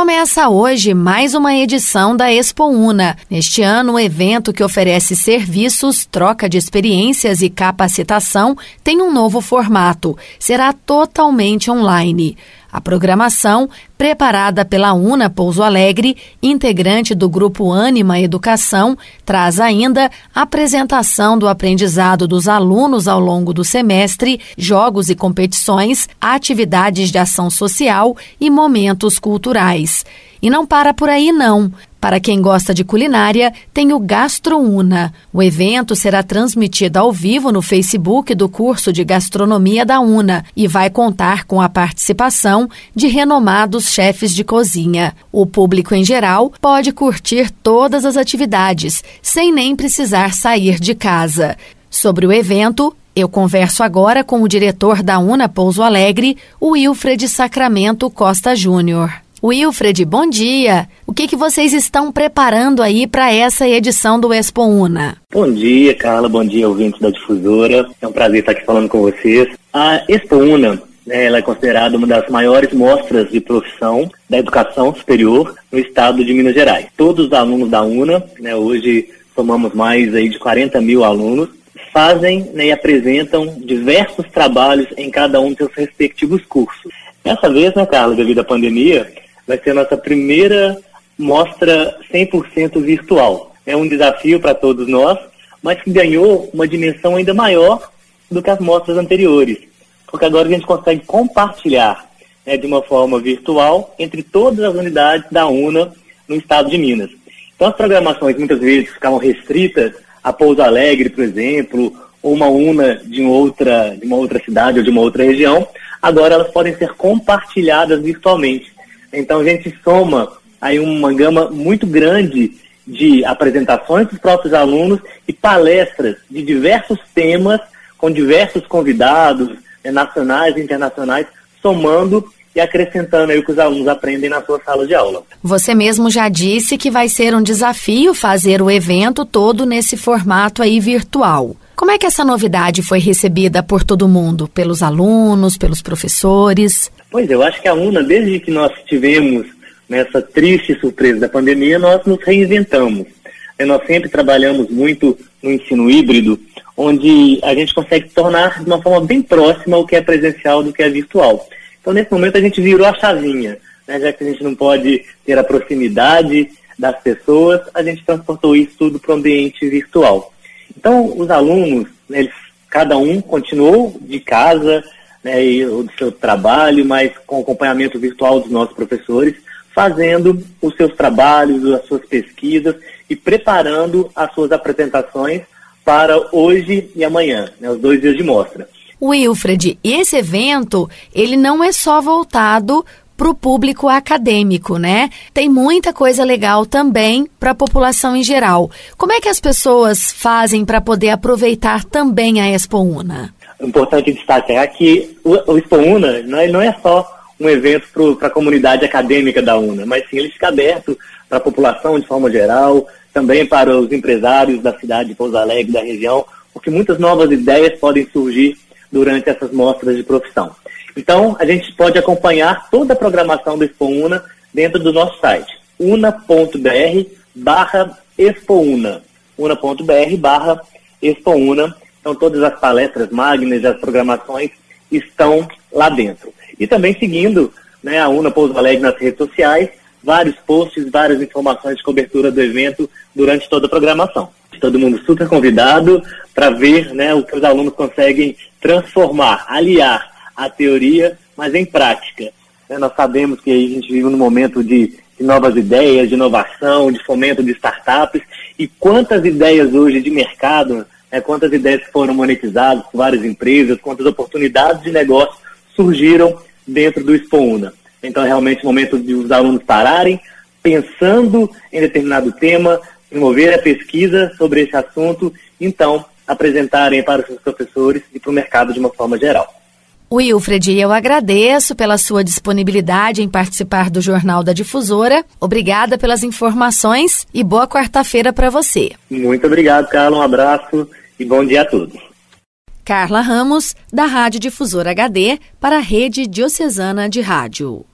Começa hoje mais uma edição da Expo Una. Neste ano, o evento que oferece serviços, troca de experiências e capacitação tem um novo formato. Será totalmente online. A programação, preparada pela UNA Pouso Alegre, integrante do grupo Anima Educação, traz ainda apresentação do aprendizado dos alunos ao longo do semestre, jogos e competições, atividades de ação social e momentos culturais. E não para por aí, não. Para quem gosta de culinária, tem o GastroUna. O evento será transmitido ao vivo no Facebook do curso de gastronomia da UNA e vai contar com a participação de renomados chefes de cozinha. O público em geral pode curtir todas as atividades, sem nem precisar sair de casa. Sobre o evento, eu converso agora com o diretor da UNA Pouso Alegre, o Wilfred Sacramento Costa Júnior. Wilfred, bom dia. O que, que vocês estão preparando aí para essa edição do Expo Una? Bom dia, Carla. Bom dia, ouvintes da Difusora. É um prazer estar aqui falando com vocês. A Expo Una ela é considerada uma das maiores mostras de profissão da educação superior no estado de Minas Gerais. Todos os alunos da UNA, né, hoje somamos mais aí de 40 mil alunos, fazem né, e apresentam diversos trabalhos em cada um dos seus respectivos cursos. Dessa vez, né, Carla, devido à pandemia, vai ser a nossa primeira mostra 100% virtual. É um desafio para todos nós, mas que ganhou uma dimensão ainda maior do que as mostras anteriores, porque agora a gente consegue compartilhar né, de uma forma virtual entre todas as unidades da UNA no estado de Minas. Então as programações muitas vezes ficavam restritas a Pouso Alegre, por exemplo, ou uma UNA de, outra, de uma outra cidade ou de uma outra região, agora elas podem ser compartilhadas virtualmente. Então a gente soma aí uma gama muito grande de apresentações dos próprios alunos e palestras de diversos temas com diversos convidados né, nacionais e internacionais, somando e acrescentando aí o que os alunos aprendem na sua sala de aula. Você mesmo já disse que vai ser um desafio fazer o evento todo nesse formato aí virtual. Como é que essa novidade foi recebida por todo mundo? Pelos alunos, pelos professores? Pois eu acho que a UNA, desde que nós tivemos nessa triste surpresa da pandemia, nós nos reinventamos. E nós sempre trabalhamos muito no ensino híbrido, onde a gente consegue tornar de uma forma bem próxima o que é presencial do que é virtual. Então, nesse momento, a gente virou a chavinha, né? já que a gente não pode ter a proximidade das pessoas, a gente transportou isso tudo para o ambiente virtual. Então, os alunos, né, eles, cada um continuou de casa, né, e, do seu trabalho, mas com acompanhamento virtual dos nossos professores, fazendo os seus trabalhos, as suas pesquisas e preparando as suas apresentações para hoje e amanhã, né, os dois dias de mostra. Wilfred, esse evento, ele não é só voltado para o público acadêmico, né? Tem muita coisa legal também para a população em geral. Como é que as pessoas fazem para poder aproveitar também a Expo Una? importante destacar que o, o Expo Una não é, não é só um evento para a comunidade acadêmica da UNA, mas sim ele fica aberto para a população de forma geral, também para os empresários da cidade de Pouso Alegre, da região, porque muitas novas ideias podem surgir durante essas mostras de profissão. Então, a gente pode acompanhar toda a programação do Expo Una dentro do nosso site, una.br barra expouna, una.br barra expouna, então, todas as palestras magnas, as programações estão lá dentro. E também seguindo né, a UNA Pouso Alegre nas redes sociais, vários posts, várias informações de cobertura do evento durante toda a programação. Todo mundo super convidado para ver né, o que os alunos conseguem transformar, aliar a teoria, mas em prática. Né, nós sabemos que a gente vive num momento de, de novas ideias, de inovação, de fomento de startups, e quantas ideias hoje de mercado é, quantas ideias foram monetizadas por várias empresas, quantas oportunidades de negócio surgiram dentro do Expouna. Então, é realmente o momento de os alunos pararem, pensando em determinado tema, promover a pesquisa sobre esse assunto, então apresentarem para os seus professores e para o mercado de uma forma geral. Wilfred, eu agradeço pela sua disponibilidade em participar do Jornal da Difusora. Obrigada pelas informações e boa quarta-feira para você. Muito obrigado, Carla. Um abraço e bom dia a todos. Carla Ramos, da Rádio Difusora HD, para a Rede Diocesana de Rádio.